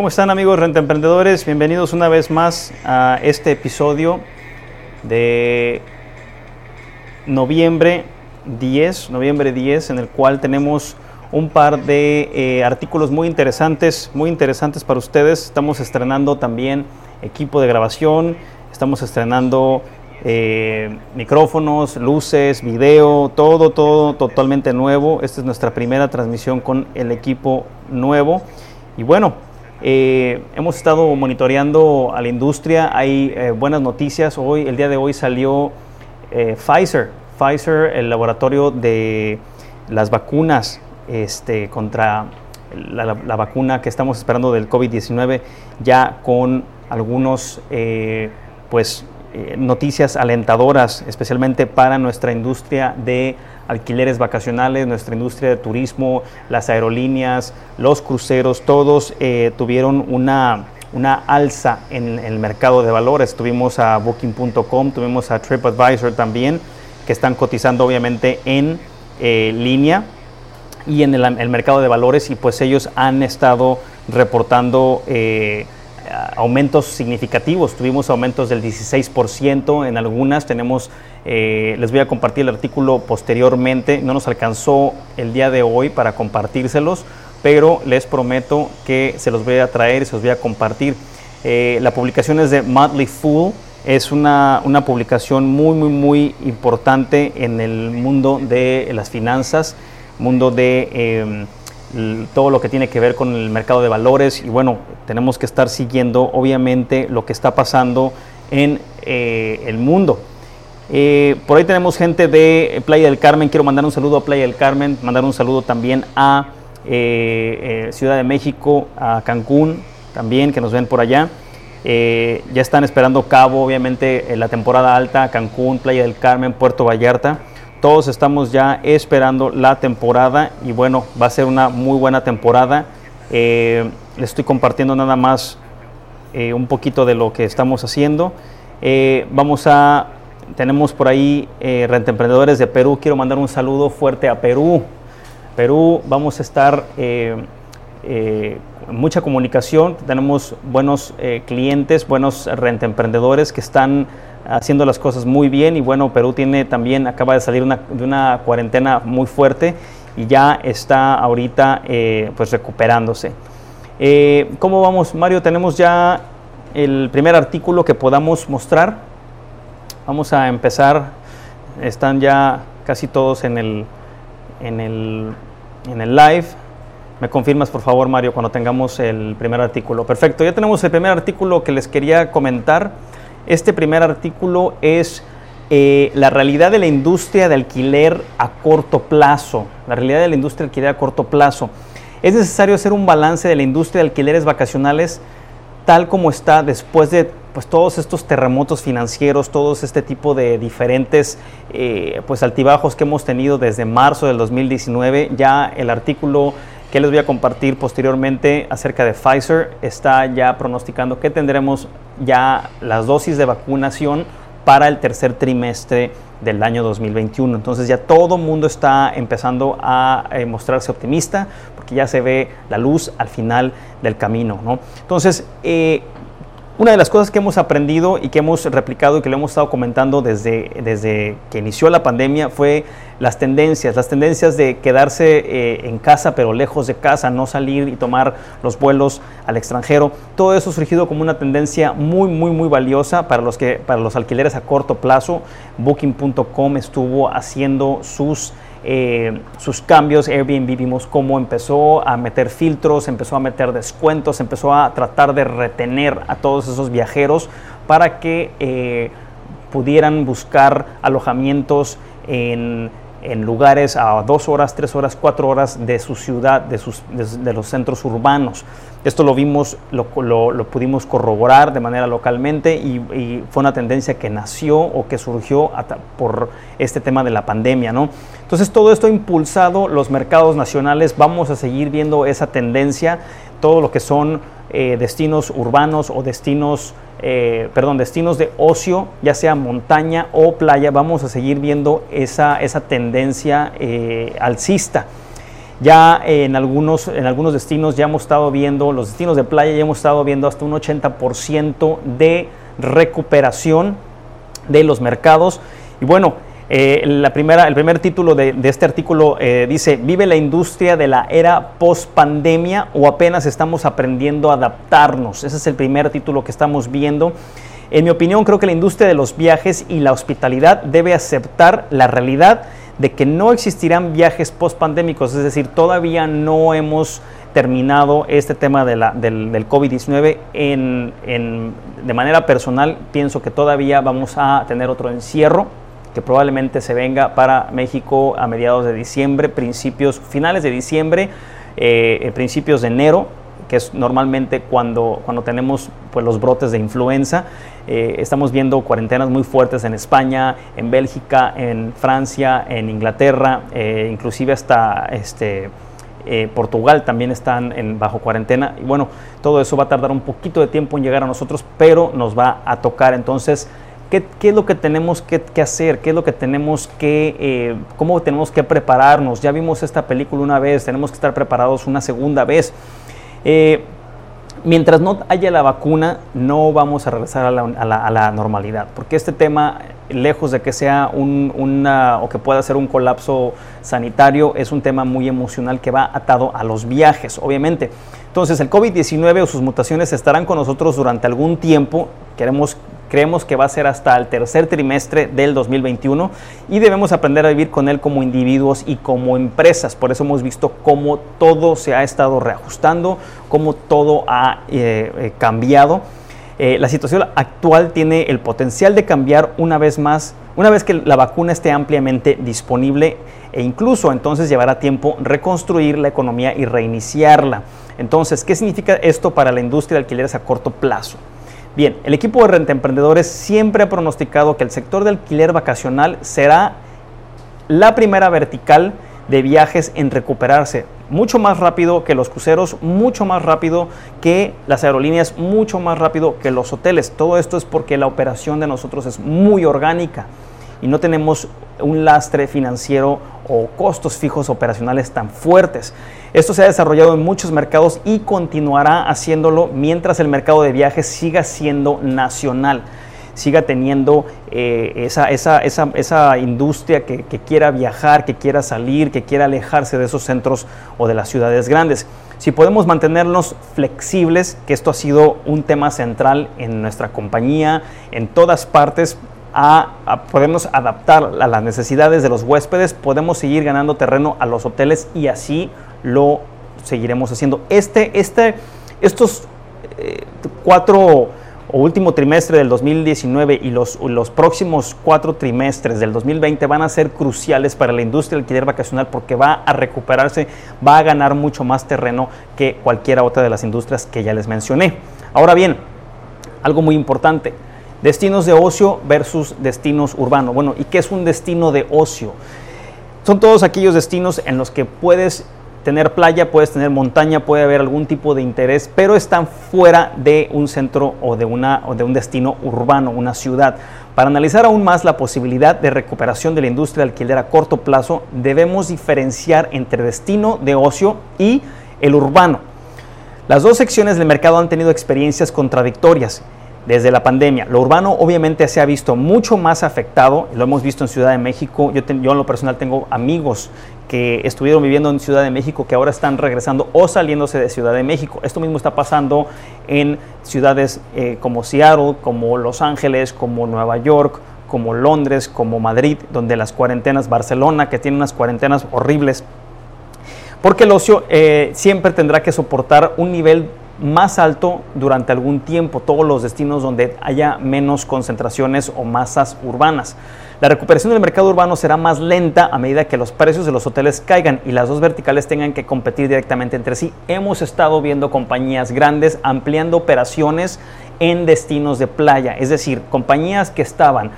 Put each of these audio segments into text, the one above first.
¿Cómo están amigos rentemprendedores? Bienvenidos una vez más a este episodio de noviembre 10, noviembre 10, en el cual tenemos un par de eh, artículos muy interesantes, muy interesantes para ustedes. Estamos estrenando también equipo de grabación, estamos estrenando eh, micrófonos, luces, video, todo, todo totalmente nuevo. Esta es nuestra primera transmisión con el equipo nuevo. Y bueno, eh, hemos estado monitoreando a la industria, hay eh, buenas noticias. Hoy, el día de hoy salió Pfizer, Pfizer, el laboratorio de las vacunas este, contra la, la, vacuna que estamos esperando del COVID-19, ya con algunos, pues, eh, noticias alentadoras, especialmente para nuestra industria de alquileres vacacionales, nuestra industria de turismo, las aerolíneas, los cruceros, todos eh, tuvieron una, una alza en, el mercado de valores. Tuvimos a Booking.com, tuvimos a TripAdvisor también, que están cotizando obviamente en eh, línea y en el, mercado de valores y pues ellos han estado reportando aumentos significativos. Tuvimos aumentos del 16% en algunas. Tenemos, eh, les voy a compartir el artículo posteriormente. No nos alcanzó el día de hoy para compartírselos, pero les prometo que se los voy a traer y se los voy a compartir. Eh, la publicación es de Motley Fool. Es una, una publicación muy, muy, muy importante en el mundo de las finanzas, mundo de... Em, todo lo que tiene que ver con el mercado de valores y bueno, tenemos que estar siguiendo obviamente lo que está pasando en eh, el mundo. Eh, por ahí tenemos gente de Playa del Carmen, quiero mandar un saludo a Playa del Carmen, mandar un saludo también a eh, Ciudad de México, a Cancún también, que nos ven por allá. ya están esperando Cabo, obviamente, la temporada alta, Cancún, Playa del Carmen, Puerto Vallarta. Todos estamos ya esperando la temporada y bueno, va a ser una muy buena temporada. Eh, les estoy compartiendo nada más eh, un poquito de lo que estamos haciendo. Eh, vamos a, tenemos por ahí eh, emprendedores de Perú. Quiero mandar un saludo fuerte a Perú. Perú, vamos a estar mucha comunicación. Tenemos buenos clientes, buenos emprendedores que están haciendo las cosas muy bien y bueno, Perú tiene también, acaba de salir de una cuarentena muy fuerte y ya está ahorita eh, pues recuperándose. Eh, ¿Cómo vamos, Mario? Tenemos ya el primer artículo que podamos mostrar. Vamos a empezar. Están ya casi todos en el, en el, en el live. ¿Me confirmas, por favor, Mario, cuando tengamos el primer artículo? Perfecto, ya tenemos el primer artículo que les quería comentar. Este primer artículo es eh, la realidad de la industria de alquiler a corto plazo. La realidad de la industria de alquiler a corto plazo. Es necesario hacer un balance de la industria de alquileres vacacionales tal como está después de pues, todos estos terremotos financieros, todos este tipo de diferentes eh, pues, altibajos que hemos tenido desde marzo del 2019. Ya el artículo que les voy a compartir posteriormente acerca de Pfizer está ya pronosticando que tendremos ya las dosis de vacunación para el tercer trimestre del año 2021. Entonces ya todo el mundo está empezando a eh, mostrarse optimista porque ya se ve la luz al final del camino. ¿no? Entonces, eh, una de las cosas que hemos aprendido y que hemos replicado y que lo hemos estado comentando desde, desde que inició la pandemia fue las tendencias, las tendencias de quedarse eh, en casa pero lejos de casa, no salir y tomar los vuelos al extranjero. Todo eso ha surgido como una tendencia muy, muy, muy valiosa para los, que, para los alquileres a corto plazo. Booking.com estuvo haciendo sus eh, sus cambios. Airbnb vimos cómo empezó a meter filtros, empezó a meter descuentos, empezó a tratar de retener a todos esos viajeros para que eh, pudieran buscar alojamientos en lugares a dos horas, tres horas, cuatro horas de su ciudad, de, los centros urbanos. Esto lo vimos, lo, lo, pudimos corroborar de manera localmente y, fue una tendencia que nació o que surgió por este tema de la pandemia. ¿no? Entonces todo esto ha impulsado los mercados nacionales, vamos a seguir viendo esa tendencia, todo lo que son eh, destinos urbanos o destinos eh, perdón, destinos de ocio, ya sea montaña o playa, vamos a seguir viendo esa, esa tendencia eh, alcista. Ya en algunos, en algunos destinos ya hemos estado viendo, los destinos de playa ya hemos estado viendo hasta un 80% de recuperación de los mercados. Y bueno, eh, la primera, el primer título de, este artículo eh, dice, ¿vive la industria de la era post-pandemia o apenas estamos aprendiendo a adaptarnos? Ese es el primer título que estamos viendo. En mi opinión, creo que la industria de los viajes y la hospitalidad debe aceptar la realidad de que no existirán viajes post-pandémicos, es decir, todavía no hemos terminado este tema de la, del, del COVID-19. En, en, de manera personal, pienso que todavía vamos a tener otro encierro que probablemente se venga para México a mediados de diciembre, principios, finales de diciembre, eh, eh, principios de enero, que es normalmente cuando, cuando tenemos pues, los brotes de influenza. Eh, estamos viendo cuarentenas muy fuertes en España, en Bélgica, en Francia, en Inglaterra, inclusive hasta este, Portugal también están en, bajo cuarentena. Y bueno, todo eso va a tardar un poquito de tiempo en llegar a nosotros, pero nos va a tocar. Entonces, ¿Qué, es lo que tenemos que, hacer? ¿Qué es lo que tenemos que, eh, cómo tenemos que prepararnos? Ya vimos esta película una vez, tenemos que estar preparados una segunda vez. Eh, mientras no haya la vacuna, no vamos a regresar a la, normalidad, porque este tema, lejos de que sea un, o que pueda ser un colapso sanitario, es un tema muy emocional que va atado a los viajes, obviamente. Entonces, el COVID-19 o sus mutaciones estarán con nosotros durante algún tiempo. Queremos Creemos que va a ser hasta el tercer trimestre del 2021 y debemos aprender a vivir con él como individuos y como empresas. Por eso hemos visto cómo todo se ha estado reajustando, cómo todo ha eh, eh, cambiado. Eh, la situación actual tiene el potencial de cambiar una vez más, una vez que la vacuna esté ampliamente disponible e incluso entonces llevará tiempo reconstruir la economía y reiniciarla. Entonces, ¿qué significa esto para la industria de alquileres a corto plazo? Bien, el equipo de Renta Emprendedores siempre ha pronosticado que el sector de alquiler vacacional será la primera vertical de viajes en recuperarse, mucho más rápido que los cruceros, mucho más rápido que las aerolíneas, mucho más rápido que los hoteles. Todo esto es porque la operación de nosotros es muy orgánica y no tenemos un lastre financiero o costos fijos operacionales tan fuertes. Esto se ha desarrollado en muchos mercados y continuará haciéndolo mientras el mercado de viajes siga siendo nacional, siga teniendo eh, esa, esa, esa, esa, industria que, que quiera viajar, que quiera salir, que quiera alejarse de esos centros o de las ciudades grandes. Si podemos mantenernos flexibles, que esto ha sido un tema central en nuestra compañía, en todas partes, a, podernos adaptar a las necesidades de los huéspedes, podemos seguir ganando terreno a los hoteles y así lo seguiremos haciendo. Este, este, estos eh, cuatro o último trimestre del 2019 y los, los próximos cuatro trimestres del 2020 van a ser cruciales para la industria del alquiler vacacional porque va a recuperarse, va a ganar mucho más terreno que cualquiera otra de las industrias que ya les mencioné. Ahora bien, algo muy importante, Destinos de ocio versus destinos urbanos. Bueno, ¿y qué es un destino de ocio? Son todos aquellos destinos en los que puedes tener playa, puedes tener montaña, puede haber algún tipo de interés, pero están fuera de un centro o de, una, o de un destino urbano, una ciudad. Para analizar aún más la posibilidad de recuperación de la industria de alquiler a corto plazo, debemos diferenciar entre destino de ocio y el urbano. Las dos secciones del mercado han tenido experiencias contradictorias desde la pandemia. Lo urbano obviamente se ha visto mucho más afectado, lo hemos visto en Ciudad de México, yo, en lo personal tengo amigos que estuvieron viviendo en Ciudad de México que ahora están regresando o saliéndose de Ciudad de México. Esto mismo está pasando en ciudades eh, como Seattle, como Los Ángeles, como Nueva York, como Londres, como Madrid, donde las cuarentenas, Barcelona, que tiene unas cuarentenas horribles, porque el ocio eh, siempre tendrá que soportar un nivel más alto durante algún tiempo, todos los destinos donde haya menos concentraciones o masas urbanas. La recuperación del mercado urbano será más lenta a medida que los precios de los hoteles caigan y las dos verticales tengan que competir directamente entre sí. Hemos estado viendo compañías grandes ampliando operaciones en destinos de playa, es decir, compañías que estaban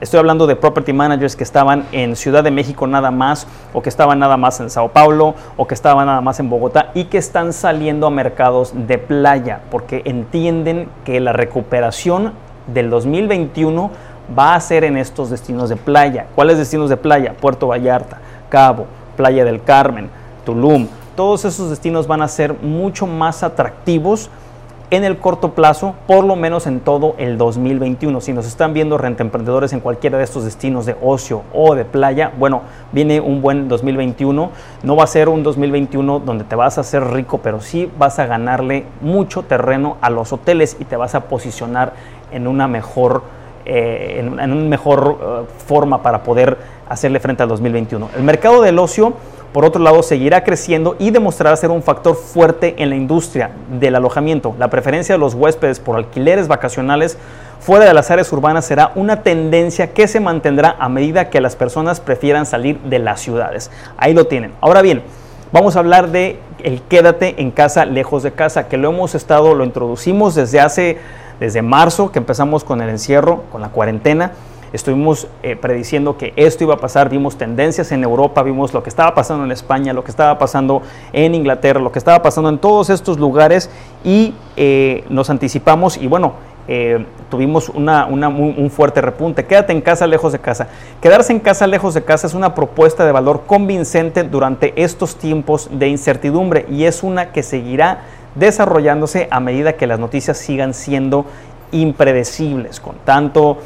Estoy hablando de property managers que estaban en Ciudad de México nada más, o que estaban nada más en Sao Paulo, o que estaban nada más en Bogotá, y que están saliendo a mercados de playa, porque entienden que la recuperación del 2021 va a ser en estos destinos de playa. ¿Cuáles destinos de playa? Puerto Vallarta, Cabo, Playa del Carmen, Tulum. Todos esos destinos van a ser mucho más atractivos en el corto plazo, por lo menos en todo el 2021. Si nos están viendo renta emprendedores en cualquiera de estos destinos de ocio o de playa, bueno, viene un buen 2021. No va a ser un 2021 donde te vas a hacer rico, pero sí vas a ganarle mucho terreno a los hoteles y te vas a posicionar en una mejor, eh, en, una mejor eh, forma para poder hacerle frente al 2021. El mercado del ocio por otro lado, seguirá creciendo y demostrará ser un factor fuerte en la industria del alojamiento. La preferencia de los huéspedes por alquileres vacacionales fuera de las áreas urbanas será una tendencia que se mantendrá a medida que las personas prefieran salir de las ciudades. Ahí lo tienen. Ahora bien, vamos a hablar de el quédate en casa lejos de casa, que lo hemos estado, lo introducimos desde hace, desde marzo, que empezamos con el encierro, con la cuarentena estuvimos eh, prediciendo que esto iba a pasar, vimos tendencias en Europa, vimos lo que estaba pasando en España, lo que estaba pasando en Inglaterra, lo que estaba pasando en todos estos lugares y eh, nos anticipamos y bueno, eh, tuvimos una, un fuerte repunte. Quédate en casa, lejos de casa. Quedarse en casa, lejos de casa es una propuesta de valor convincente durante estos tiempos de incertidumbre y es una que seguirá desarrollándose a medida que las noticias sigan siendo impredecibles, con tanto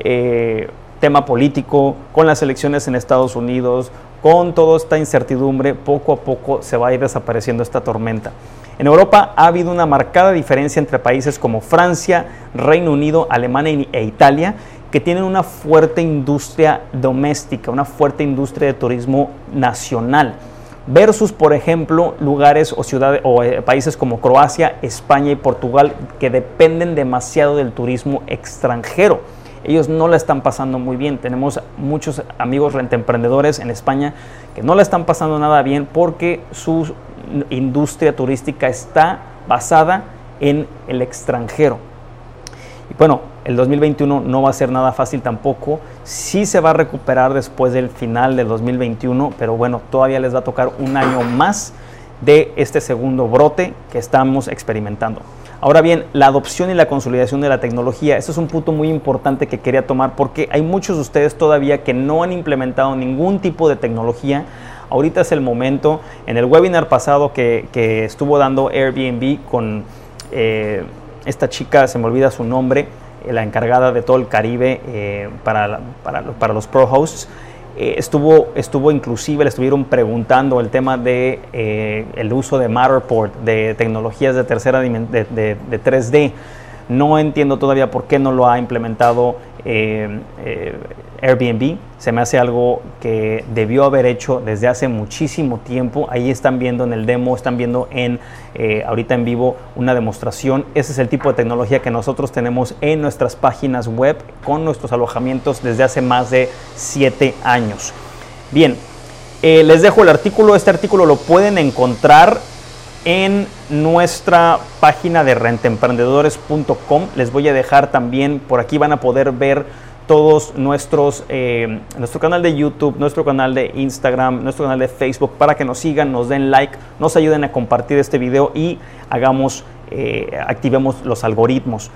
eh, tema político, con las elecciones en Estados Unidos, con toda esta incertidumbre, poco a poco se va a ir desapareciendo esta tormenta. En Europa ha habido una marcada diferencia entre países como Francia, Reino Unido, Alemania e Italia, que tienen una fuerte industria doméstica, una fuerte industria de turismo nacional, versus, por ejemplo, lugares o ciudades o eh, países como Croacia, España y Portugal, que dependen demasiado del turismo extranjero ellos no la están pasando muy bien. Tenemos muchos amigos rentemprendedores en España que no la están pasando nada bien porque su industria turística está basada en el extranjero. Y bueno, el 2021 no va a ser nada fácil tampoco. Sí se va a recuperar después del final del 2021, pero bueno, todavía les va a tocar un año más de este segundo brote que estamos experimentando. Ahora bien, la adopción y la consolidación de la tecnología, eso es un punto muy importante que quería tomar porque hay muchos de ustedes todavía que no han implementado ningún tipo de tecnología. Ahorita es el momento. En el webinar pasado que, estuvo dando Airbnb con eh, esta chica, se me olvida su nombre, la encargada de todo el Caribe eh, para, para, para los Pro Hosts, eh, estuvo, estuvo inclusive, le estuvieron preguntando el tema de eh, el uso de Matterport, de tecnologías de tercera de, de, de 3D. No entiendo todavía por qué no lo ha implementado eh, eh, Airbnb. Se me hace algo que debió haber hecho desde hace muchísimo tiempo. Ahí están viendo en el demo, están viendo en eh, ahorita en vivo una demostración. Ese es el tipo de tecnología que nosotros tenemos en nuestras páginas web con nuestros alojamientos desde hace más de siete años. Bien, les dejo el artículo. Este artículo lo pueden encontrar en nuestra página de rentemprendedores.com. Les voy a dejar también, por aquí van a poder ver todos nuestros, eh, nuestro canal de YouTube, nuestro canal de Instagram, nuestro canal de Facebook, para que nos sigan, nos den like, nos ayuden a compartir este video y hagamos, eh, activemos los algoritmos.